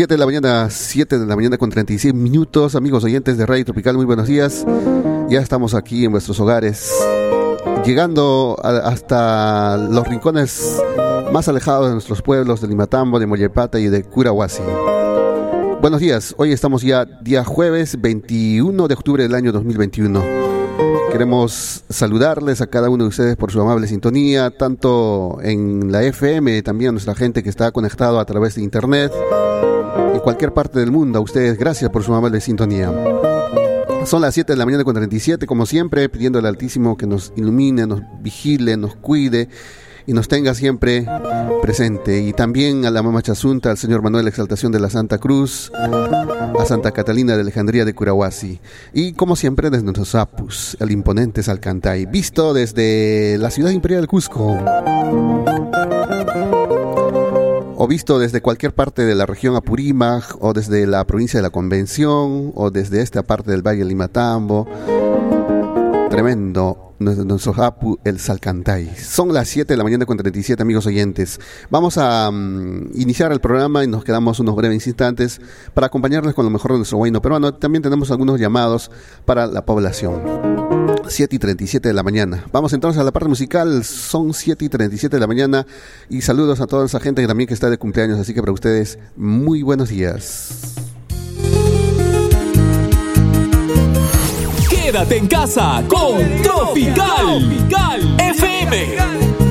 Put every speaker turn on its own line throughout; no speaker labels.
7 de la mañana, 7 de la mañana con 36 minutos, amigos oyentes de Radio Tropical, muy buenos días. Ya estamos aquí en vuestros hogares, llegando hasta los rincones más alejados de nuestros pueblos de Limatambo, de Mollepata y de Curahuasi. Buenos días, hoy estamos ya día jueves 21 de octubre del año 2021. Queremos saludarles a cada uno de ustedes por su amable sintonía, tanto en la FM, también a nuestra gente que está conectado a través de Internet en cualquier parte del mundo. A ustedes, gracias por su amable sintonía. Son las 7 de la mañana con 37, como siempre, pidiendo al Altísimo que nos ilumine, nos vigile, nos cuide y nos tenga siempre presente. Y también a la Mamá Chasunta, al Señor Manuel Exaltación de la Santa Cruz, a Santa Catalina de Alejandría de Curahuasi. Y como siempre, desde nuestros apus, el imponente Salcantay, visto desde la ciudad imperial Cusco o visto desde cualquier parte de la región Apurímac, o desde la provincia de la Convención, o desde esta parte del Valle Limatambo. Tremendo, nuestro Apu, el Salcantay. Son las 7 de la mañana con 37 amigos oyentes. Vamos a mm, iniciar el programa y nos quedamos unos breves instantes para acompañarles con lo mejor de nuestro pero peruano. También tenemos algunos llamados para la población. 7 y 37 de la mañana. Vamos entonces a la parte musical, son 7 y 37 de la mañana y saludos a toda esa gente que también que está de cumpleaños, así que para ustedes muy buenos días.
Quédate en casa con Tropical, FM.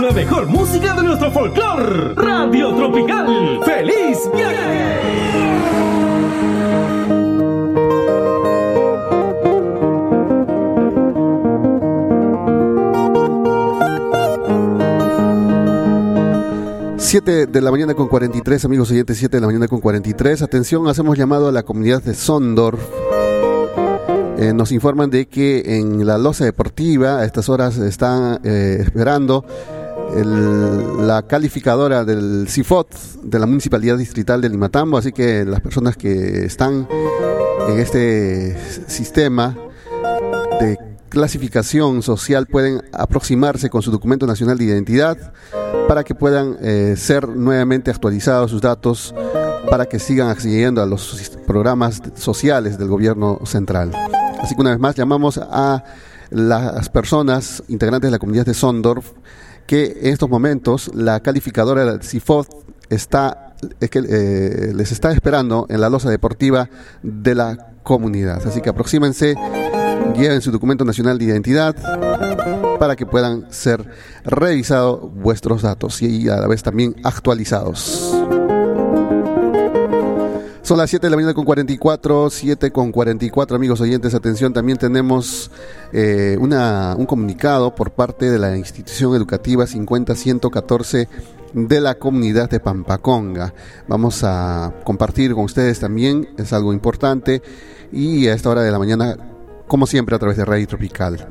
La
mejor música de nuestro folclore. Radio Tropical. ¡Feliz viaje!
Siete de la mañana con 43, amigos oyentes, 7 de la mañana con 43. Atención, hacemos llamado a la comunidad de Sondor. Eh, nos informan de que en la losa deportiva a estas horas están eh, esperando el- la calificadora del CIFOT de la Municipalidad Distrital de Limatambo, así que las personas que están en este sistema de clasificación social pueden aproximarse con su documento nacional de identidad para que puedan eh, ser nuevamente actualizados sus datos para que sigan accediendo a los programas sociales del gobierno central. Así que una vez más llamamos a las personas integrantes de la comunidad de Sondorf que en estos momentos la calificadora CIFOD está es que eh, les está esperando en la losa deportiva de la comunidad. Así que aproxímense, lleven su documento nacional de identidad para que puedan ser revisados vuestros datos y a la vez también actualizados. Son las 7 de la mañana con 44, 7 con 44 amigos oyentes, atención, también tenemos eh, un comunicado por parte de la institución educativa 50114 de la comunidad de Pampaconga. Vamos a compartir con ustedes también, es algo importante, y a esta hora de la mañana, como siempre, a través de Radio Tropical.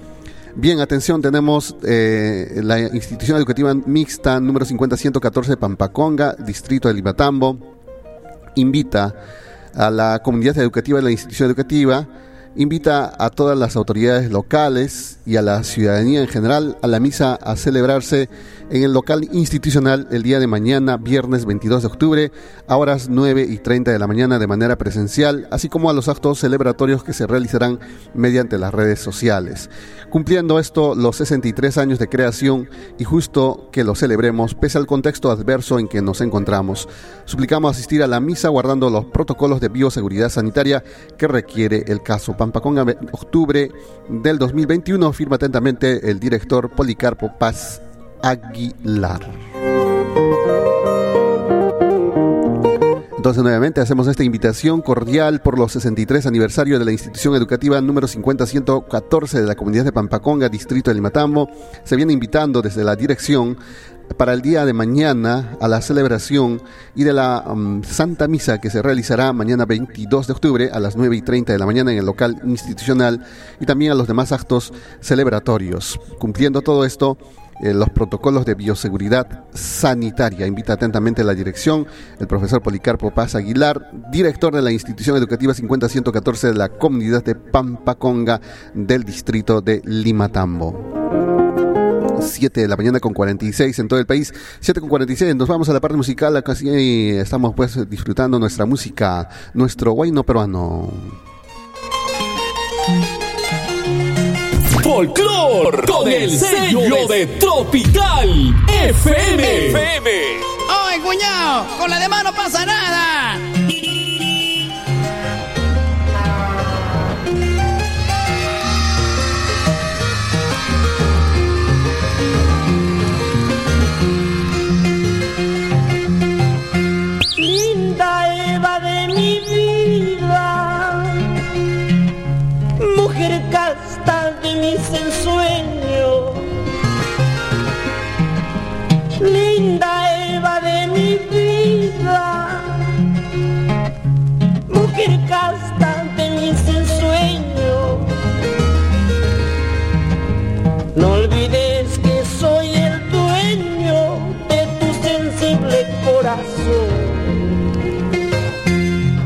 Bien, atención, tenemos eh, la institución educativa mixta número 50114 de Pampaconga, distrito de Limatambo, invita a la comunidad educativa de la institución educativa, invita a todas las autoridades locales y a la ciudadanía en general a la misa a celebrarse en el local institucional el día de mañana, viernes 22 de octubre, a horas 9 y 30 de la mañana de manera presencial, así como a los actos celebratorios que se realizarán mediante las redes sociales. Cumpliendo esto los 63 años de creación y justo que lo celebremos pese al contexto adverso en que nos encontramos. Suplicamos asistir a la misa guardando los protocolos de bioseguridad sanitaria que requiere el caso. Pampaconga, octubre del 2021, firma atentamente el director Policarpo Paz Aguilar. Entonces nuevamente hacemos esta invitación cordial por los 63 aniversario de la institución educativa número 50114 de la comunidad de Pampaconga, distrito de Limatambo. Se viene invitando desde la dirección para el día de mañana a la celebración y de la um, Santa Misa que se realizará mañana 22 de octubre a las 9 y 30 de la mañana en el local institucional y también a los demás actos celebratorios. Cumpliendo todo esto, eh, los protocolos de bioseguridad sanitaria. Invita atentamente la dirección el profesor Policarpo Paz Aguilar, director de la institución educativa 50114 de la comunidad de Pampaconga del distrito de Limatambo. 7 de la mañana con 46 en todo el país. 7 con 46, nos vamos a la parte musical. Acá sí estamos pues disfrutando nuestra música, nuestro guayno peruano.
Folklore con el sello de Tropical FM. FM.
¡Ay, cuñado! Con la demás no pasa nada.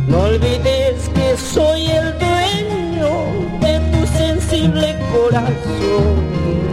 No olvides que soy el dueño de tu sensible corazón.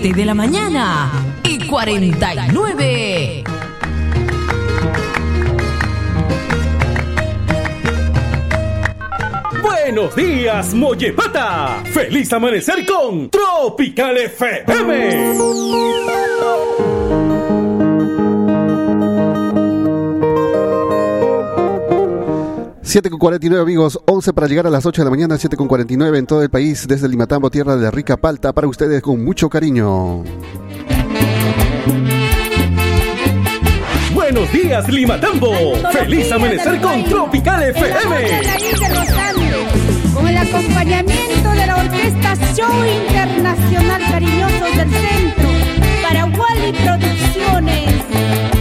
7 de la mañana y 49.
Buenos días, Mollepata. Feliz amanecer con Tropical FM.
7 con 49 amigos, 11 para llegar a las 8 de la mañana, 7 con 49 en todo el país, desde Limatambo, tierra de la rica palta, para ustedes con mucho cariño.
Buenos días, Limatambo. Feliz amanecer con Tropical FM.
Con el acompañamiento de la Orquesta Show Internacional Cariñosos del Centro, para Wally Producciones.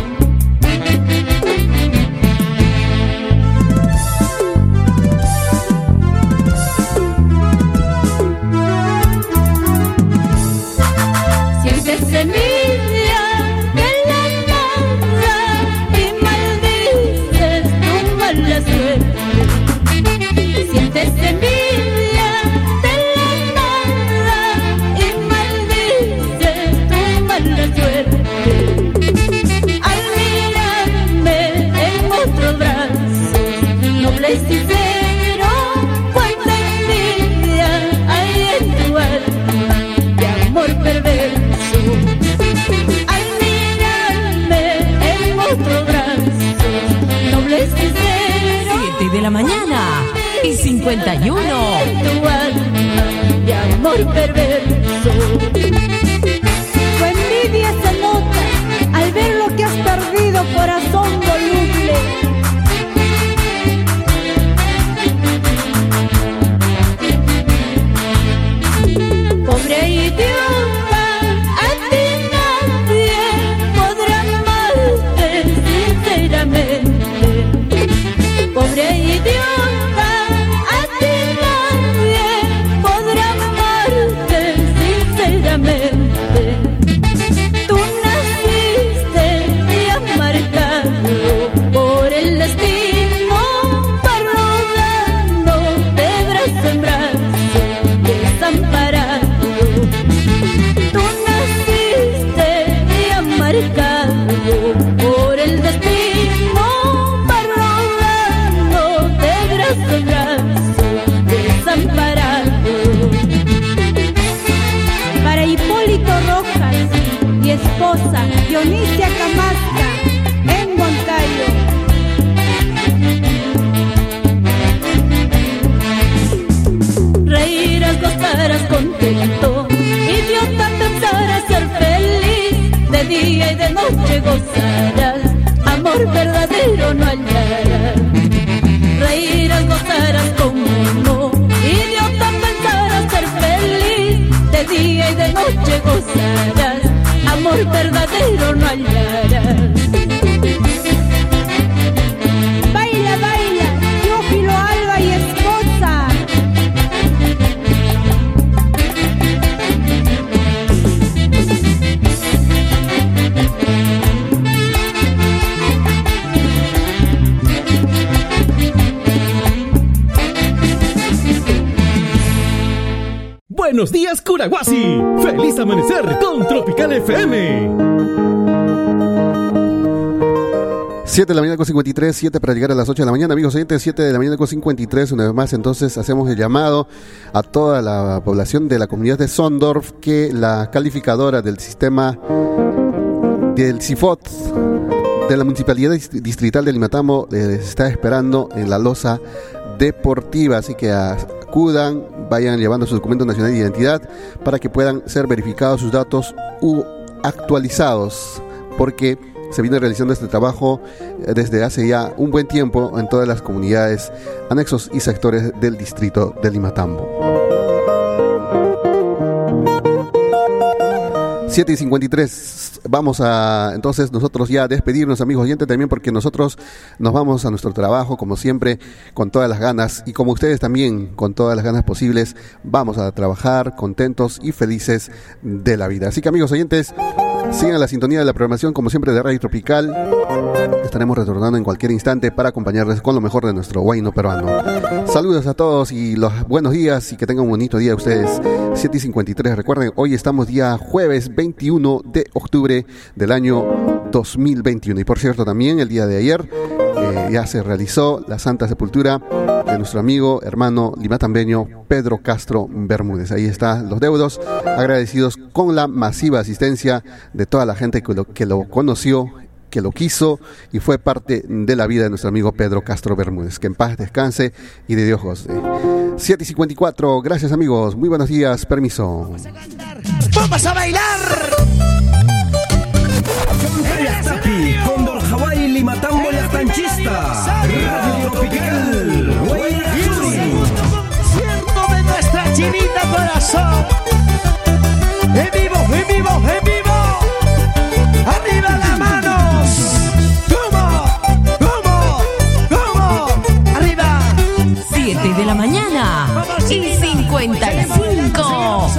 Mañana y 51.
tu alma de amor perverso. Noche gozarás, amor verdadero no hallarás. Reirás, gozarás como no, idiota pensarás ser feliz, de día y de noche gozarás, amor verdadero no hallarás.
Buenos días, Curaguasi. Feliz amanecer con Tropical FM.
7 de la mañana con 53, 7 para llegar a las 8 de la mañana, amigos oyentes, 7 de la mañana con 53, una vez más, entonces hacemos el llamado a toda la población de la comunidad de Sondorf que la calificadora del sistema del CIFOT de la Municipalidad Dist- Distrital de Limatambo eh, está esperando en la losa deportiva, así que acudan, vayan llevando su documento nacional de identidad para que puedan ser verificados sus datos u actualizados, porque se viene realizando este trabajo eh, desde hace ya un buen tiempo en todas las comunidades, anexos y sectores del distrito de Limatambo. 7 y 53. Vamos a entonces nosotros ya despedirnos, amigos oyentes, también porque nosotros nos vamos a nuestro trabajo, como siempre, con todas las ganas y como ustedes también, con todas las ganas posibles, vamos a trabajar contentos y felices de la vida. Así que, amigos oyentes, Sigan la sintonía de la programación, como siempre, de Radio Tropical. Estaremos retornando en cualquier instante para acompañarles con lo mejor de nuestro guayno peruano. Saludos a todos y los buenos días y que tengan un bonito día ustedes. 7 y 53. Recuerden, hoy estamos día jueves 21 de octubre del año 2021. Y por cierto, también el día de ayer eh, ya se realizó la Santa Sepultura de nuestro amigo, hermano limatambeño Pedro Castro Bermúdez. Ahí están los deudos, agradecidos con la masiva asistencia de toda la gente que lo, que lo conoció que lo quiso y fue parte de la vida de nuestro amigo Pedro Castro Bermúdez. Que en paz descanse y de Dios goce. 7 y 54, gracias amigos, muy buenos días, permiso.
¡Vamos a bailar!
Tapi, Condor Hawaii, Limatambo y Astanchista. Radio Tropical.
Concierto de nuestra chinita corazón. En vivo, en vivo, en vivo. Arriba las manos. ¿Cómo? ¿Cómo? ¿Cómo? Arriba.
7 de la mañana y 55